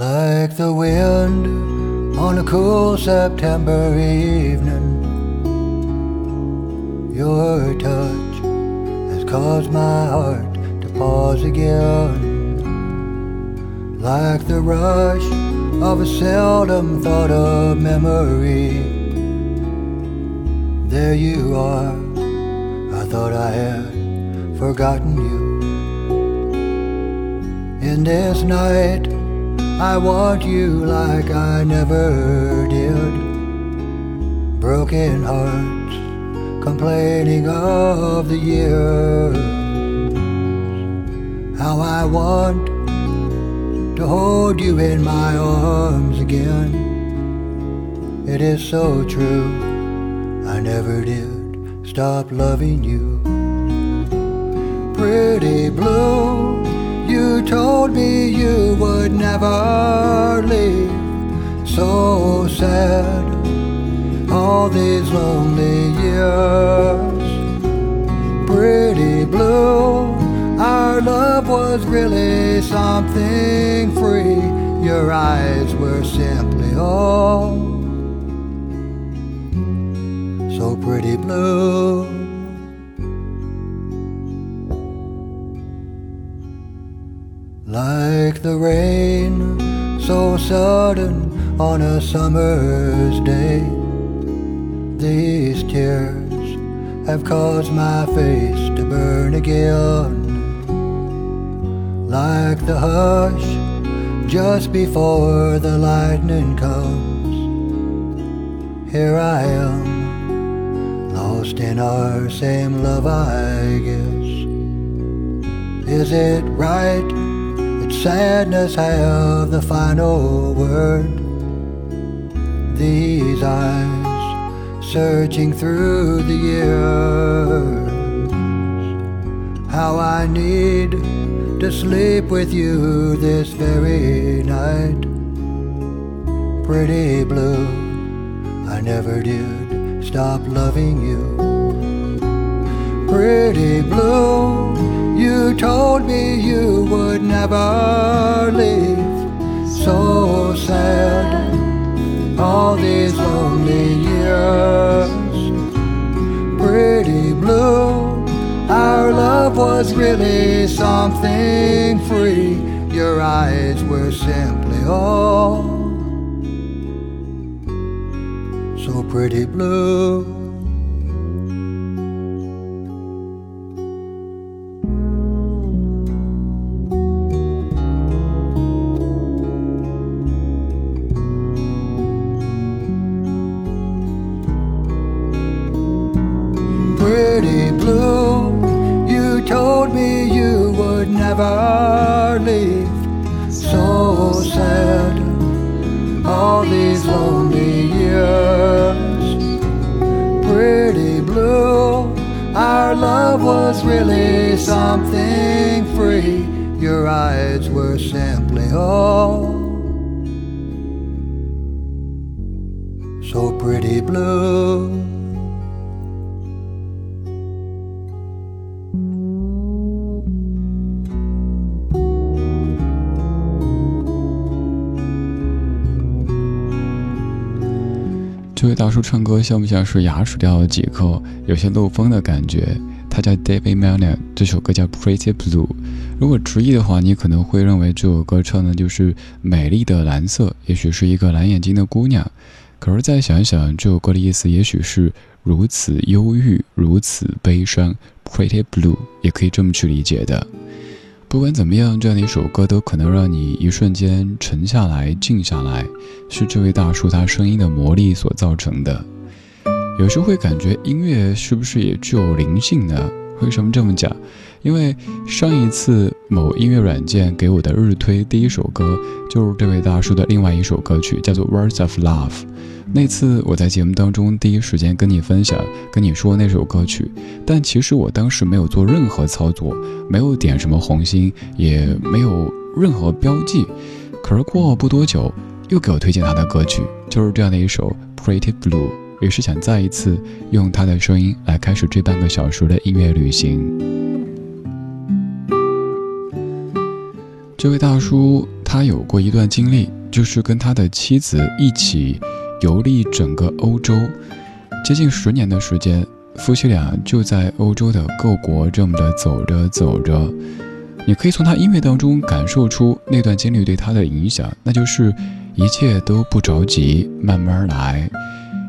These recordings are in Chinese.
Like the wind on a cool September evening, your touch has caused my heart to pause again. Like the rush of a seldom thought of memory, there you are. I thought I had forgotten you. In this night, I want you like I never did. Broken hearts complaining of the years. How I want to hold you in my arms again. It is so true, I never did stop loving you. Pretty blue you told me you would never leave. So sad, all these lonely years. Pretty blue, our love was really something free. Your eyes were simply all so pretty blue. Like the rain, so sudden on a summer's day. These tears have caused my face to burn again. Like the hush just before the lightning comes. Here I am, lost in our same love, I guess. Is it right? Sadness have the final word. These eyes searching through the years. How I need to sleep with you this very night. Pretty blue, I never did stop loving you. Pretty blue. Told me you would never leave. So sad, all these lonely years. Pretty blue, our love was really something free. Your eyes were simply all so pretty blue. so sad all these lonely years. Pretty blue, our love was really something free. Your eyes were simply all. So pretty blue. 这位大叔唱歌像不像是牙齿掉了几颗，有些漏风的感觉？他叫 David Milner，这首歌叫 Pretty Blue。如果直译的话，你可能会认为这首歌唱的就是美丽的蓝色，也许是一个蓝眼睛的姑娘。可是再想一想，这首歌的意思也许是如此忧郁，如此悲伤。Pretty Blue 也可以这么去理解的。不管怎么样，这样的一首歌都可能让你一瞬间沉下来、静下来，是这位大叔他声音的魔力所造成的。有时会感觉音乐是不是也具有灵性呢？为什么这么讲？因为上一次某音乐软件给我的日推第一首歌，就是这位大叔的另外一首歌曲，叫做《Words of Love》。那次我在节目当中第一时间跟你分享，跟你说那首歌曲，但其实我当时没有做任何操作，没有点什么红心，也没有任何标记。可是过不多久，又给我推荐他的歌曲，就是这样的一首《Pretty Blue》，也是想再一次用他的声音来开始这半个小时的音乐旅行。这位大叔。他有过一段经历，就是跟他的妻子一起游历整个欧洲，接近十年的时间，夫妻俩就在欧洲的各国这么的走着走着。你可以从他音乐当中感受出那段经历对他的影响，那就是一切都不着急，慢慢来。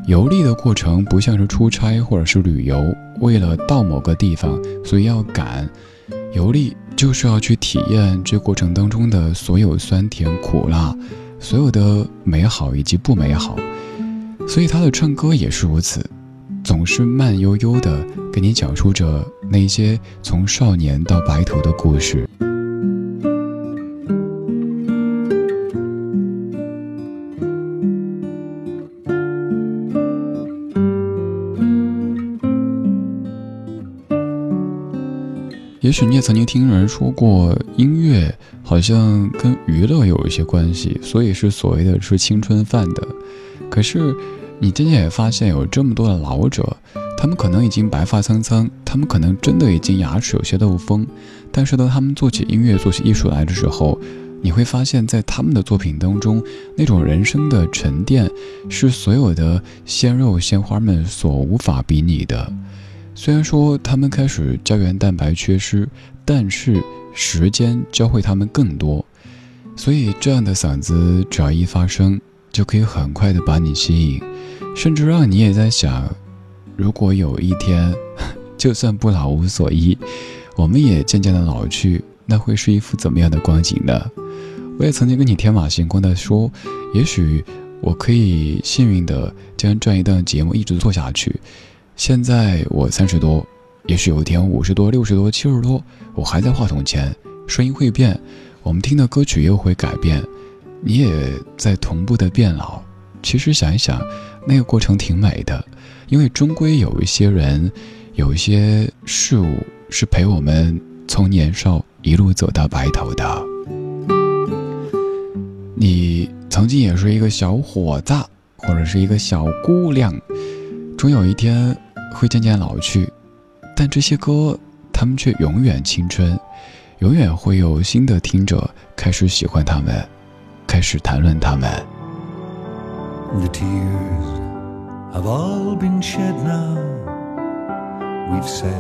游历的过程不像是出差或者是旅游，为了到某个地方，所以要赶。游历就是要去体验这过程当中的所有酸甜苦辣，所有的美好以及不美好。所以他的唱歌也是如此，总是慢悠悠的给你讲述着那些从少年到白头的故事。也许你也曾经听人说过，音乐好像跟娱乐有一些关系，所以是所谓的吃青春饭的。可是，你渐渐也发现，有这么多的老者，他们可能已经白发苍苍，他们可能真的已经牙齿有些漏风，但是当他们做起音乐、做起艺术来的时候，你会发现在他们的作品当中，那种人生的沉淀，是所有的鲜肉鲜花们所无法比拟的。虽然说他们开始胶原蛋白缺失，但是时间教会他们更多，所以这样的嗓子只要一发声，就可以很快的把你吸引，甚至让你也在想，如果有一天，就算不老无所依，我们也渐渐的老去，那会是一幅怎么样的光景呢？我也曾经跟你天马行空的说，也许我可以幸运的将这一档节目一直做下去。现在我三十多，也许有一天五十多、六十多、七十多，我还在话筒前，声音会变，我们听的歌曲又会改变，你也在同步的变老。其实想一想，那个过程挺美的，因为终归有一些人，有一些事物是陪我们从年少一路走到白头的。你曾经也是一个小伙子，或者是一个小姑娘。终有一天会渐渐老去，但这些歌，他们却永远青春，永远会有新的听者开始喜欢他们，开始谈论他们。The tears have all been shed now. We've said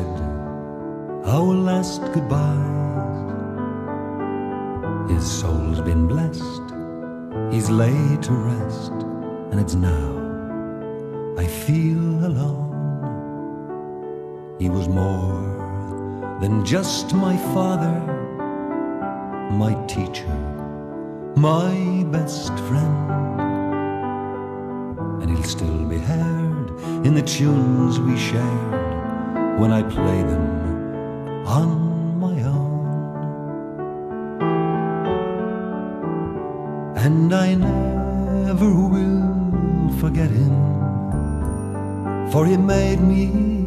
our last goodbyes. His soul's been blessed. He's laid to rest, and it's now. I feel alone. He was more than just my father, my teacher, my best friend. And he'll still be heard in the tunes we shared when I play them on my own. And I never will forget him for he made me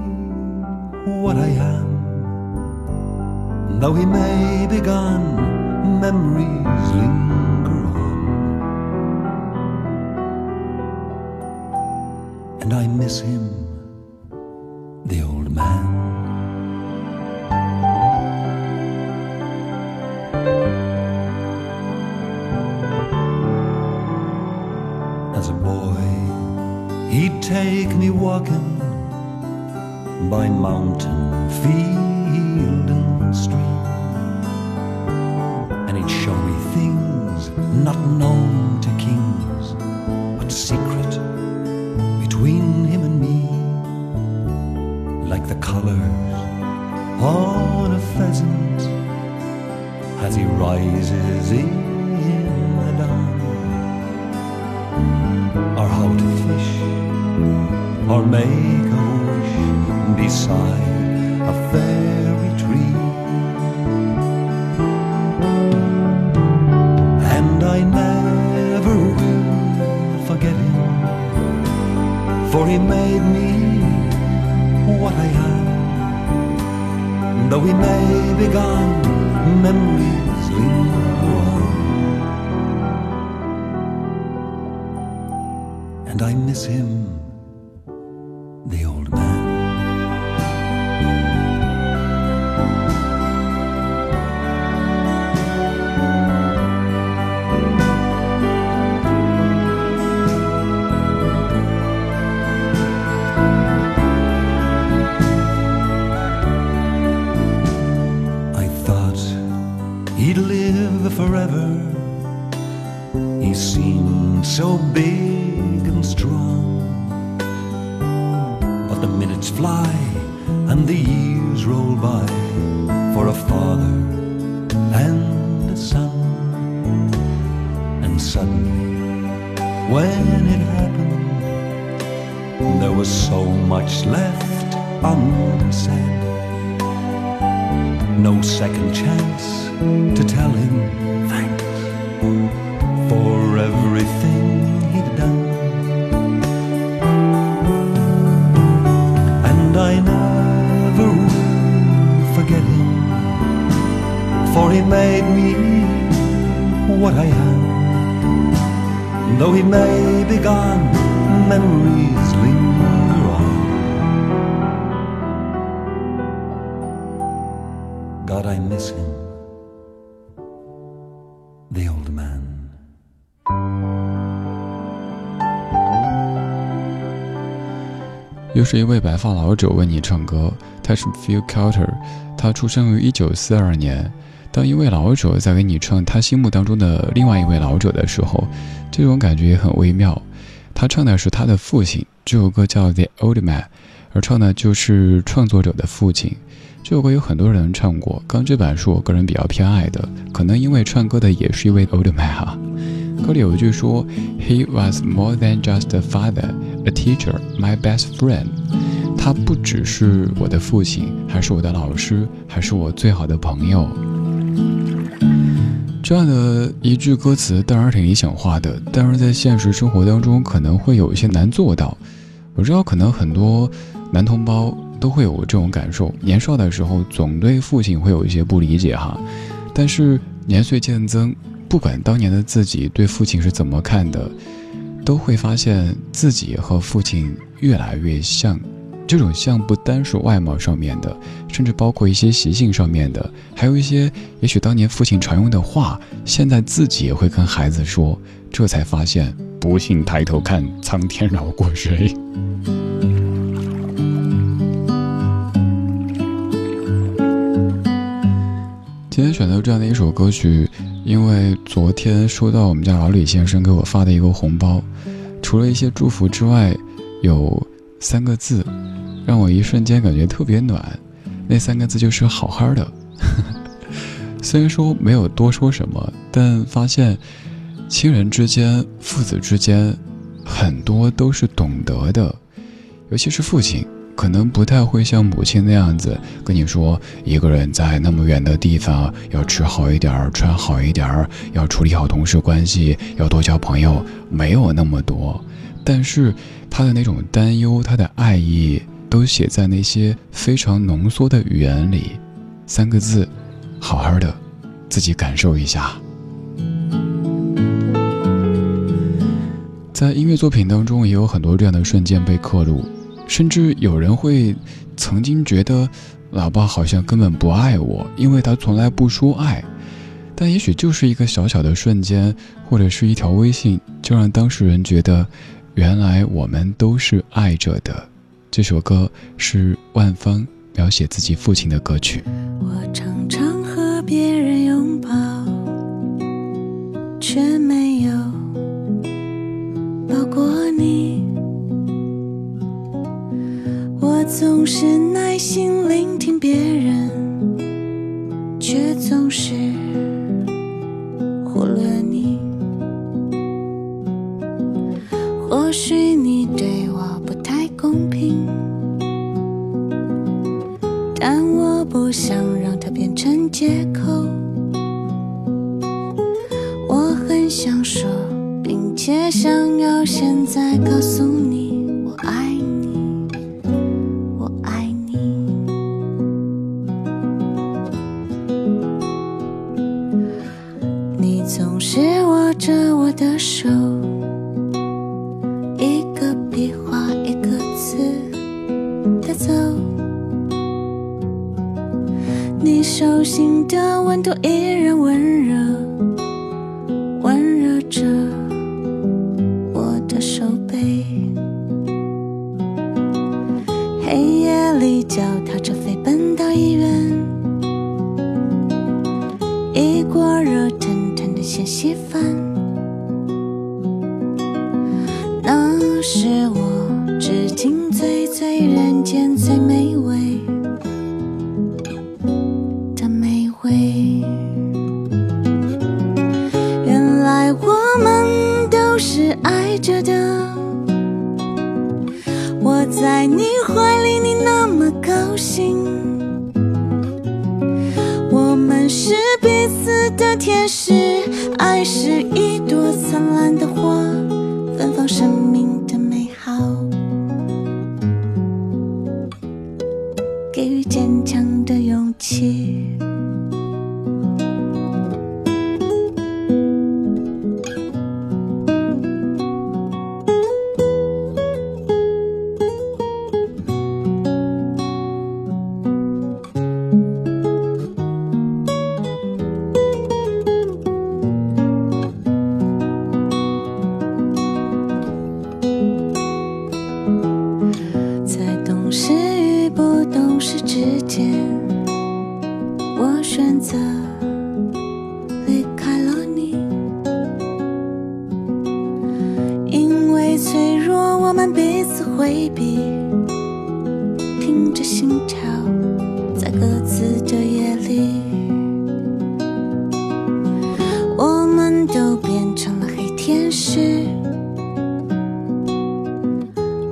what I am. Though he may be gone, memories linger on. And I miss him, the old man. As a boy, He'd take me walking by mountain, field, and stream. And he'd show me things not known to kings, but secret between him and me. Like the colors on a pheasant as he rises in the dawn. Or how to fish or make Though he may be gone, memories linger on. And I miss him by for a father and a son. And suddenly, when it happened, there was so much left unsaid. No second chance to tell him thanks for everything for he made me what I am. Though he may be gone, memories linger on. God, I miss him, the old man. 又是一位白发老者为你唱歌，他是 Phil Carter，他出生于一九四二年。当一位老者在给你唱他心目当中的另外一位老者的时候，这种感觉也很微妙。他唱的是他的父亲，这首歌叫《The Old Man》，而唱的就是创作者的父亲。这首歌有很多人唱过，刚这版是我个人比较偏爱的，可能因为唱歌的也是一位 Old Man 哈。歌里有一句说：“He was more than just a father, a teacher, my best friend。”他不只是我的父亲，还是我的老师，还是我最好的朋友。这样的一句歌词当然挺理想化的，但是在现实生活当中可能会有一些难做到。我知道可能很多男同胞都会有这种感受，年少的时候总对父亲会有一些不理解哈，但是年岁渐增。不管当年的自己对父亲是怎么看的，都会发现自己和父亲越来越像。这种像不单是外貌上面的，甚至包括一些习性上面的，还有一些也许当年父亲常用的话，现在自己也会跟孩子说。这才发现，不信抬头看，苍天饶过谁。今天选择这样的一首歌曲，因为昨天收到我们家老李先生给我发的一个红包，除了一些祝福之外，有三个字，让我一瞬间感觉特别暖。那三个字就是“好好的”。虽然说没有多说什么，但发现亲人之间、父子之间，很多都是懂得的，尤其是父亲。可能不太会像母亲那样子跟你说，一个人在那么远的地方要吃好一点，穿好一点，要处理好同事关系，要多交朋友，没有那么多。但是他的那种担忧，他的爱意，都写在那些非常浓缩的语言里。三个字，好好的，自己感受一下。在音乐作品当中，也有很多这样的瞬间被刻录。甚至有人会曾经觉得，老爸好像根本不爱我，因为他从来不说爱。但也许就是一个小小的瞬间，或者是一条微信，就让当事人觉得，原来我们都是爱着的。这首歌是万芳描写自己父亲的歌曲。我常常和别人拥抱，却没有抱过你。我总是耐心聆听别人，却总是忽略你。或许我不想让它变成借口。我很想说，并且想要现在告诉你。一锅热腾腾的鲜稀饭。那是我至今最最人间最美味的美味。原来我们都是爱着的，我在你。天使，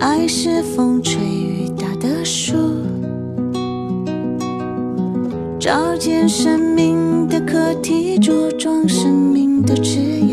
爱是风吹雨打的树，照见生命的课题，茁壮生命的枝桠，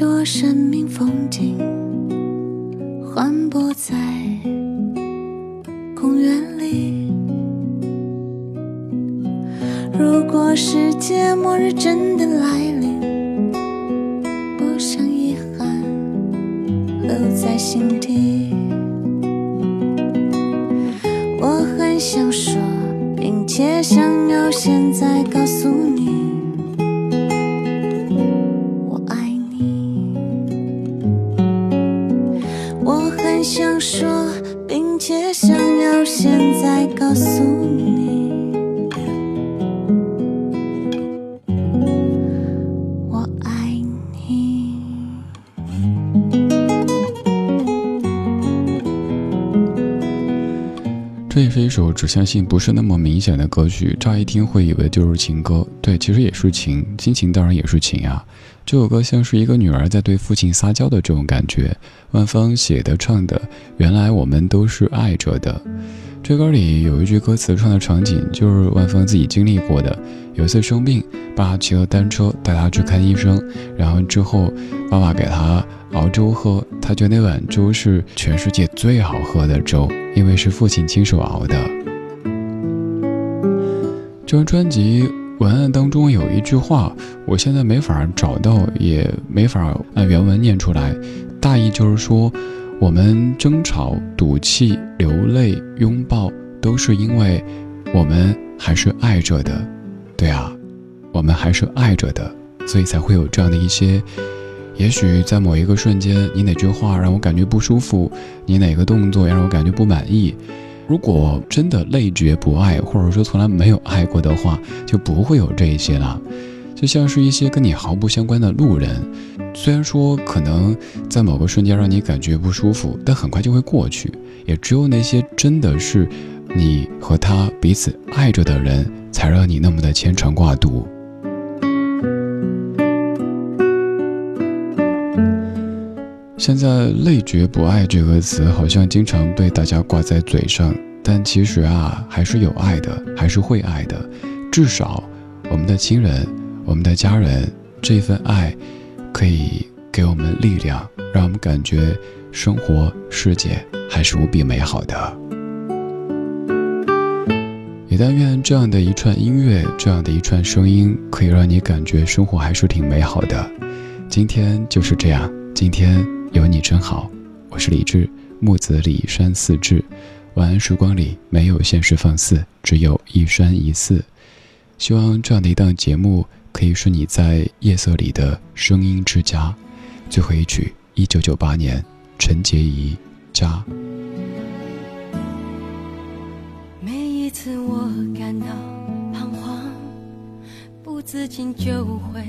多生命风景，环泊在公园里。如果世界末日真的来了，这也是一首指向性不是那么明显的歌曲，乍一听会以为就是情歌。对，其实也是情，亲情当然也是情啊。这首歌像是一个女儿在对父亲撒娇的这种感觉。万芳写的唱的，原来我们都是爱着的。这歌里有一句歌词唱的场景，就是万峰自己经历过的。有一次生病，爸骑了单车带他去看医生，然后之后爸爸给他熬粥喝，他觉得那碗粥是全世界最好喝的粥，因为是父亲亲手熬的。这张专辑文案当中有一句话，我现在没法找到，也没法按原文念出来，大意就是说，我们争吵、赌气、流泪、拥抱，都是因为我们还是爱着的。对啊，我们还是爱着的，所以才会有这样的一些。也许在某一个瞬间，你哪句话让我感觉不舒服，你哪个动作让我感觉不满意。如果真的累觉不爱，或者说从来没有爱过的话，就不会有这些了。就像是一些跟你毫不相关的路人，虽然说可能在某个瞬间让你感觉不舒服，但很快就会过去。也只有那些真的是你和他彼此爱着的人，才让你那么的牵肠挂肚。现在“累觉不爱”这个词好像经常被大家挂在嘴上，但其实啊，还是有爱的，还是会爱的。至少，我们的亲人、我们的家人，这份爱，可以给我们力量，让我们感觉生活、世界还是无比美好的。也但愿这样的一串音乐，这样的一串声音，可以让你感觉生活还是挺美好的。今天就是这样，今天有你真好。我是李志，木子李山四志。晚安时光里没有现实放肆，只有一山一寺。希望这样的一档节目可以是你在夜色里的声音之家。最后一曲，一九九八年，陈洁仪《家》。每一次我感到彷徨，不自禁就会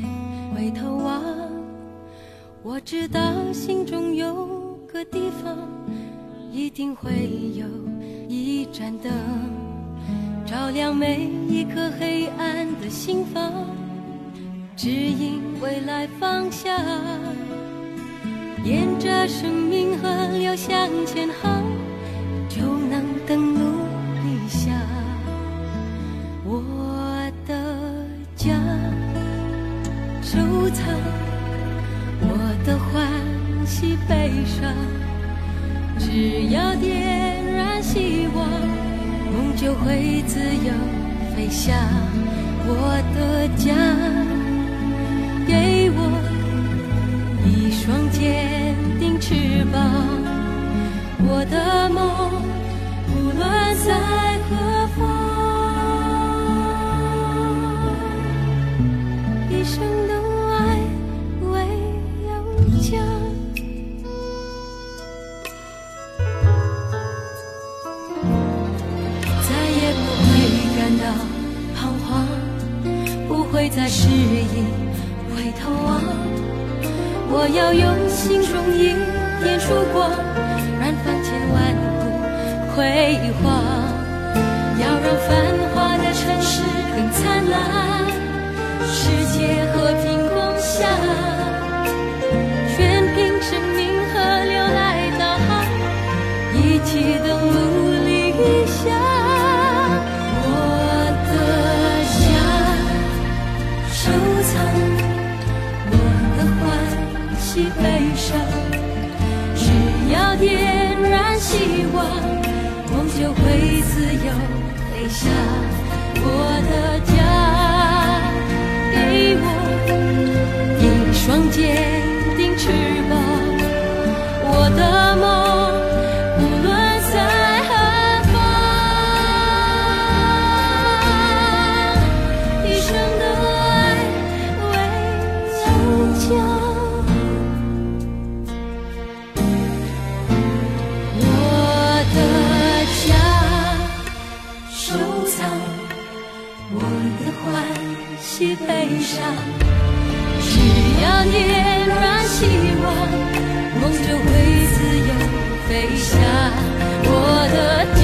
回头望。我知道心中有个地方，一定会有一盏灯。照亮每一颗黑暗的心房，指引未来方向。沿着生命河流向前航，就能登陆理想。我的家，收藏我的欢喜悲伤，只要点燃希望。梦就会自由飞翔，我的家，翅膀。我的梦，无论在何方，一生的爱唯有家。再也不会再适应回头望，我要用心中一点曙光，燃放千万股辉煌，要让繁华的城市更灿烂，世界和平共享，只要点燃希望，梦就会自由飞翔。我的家，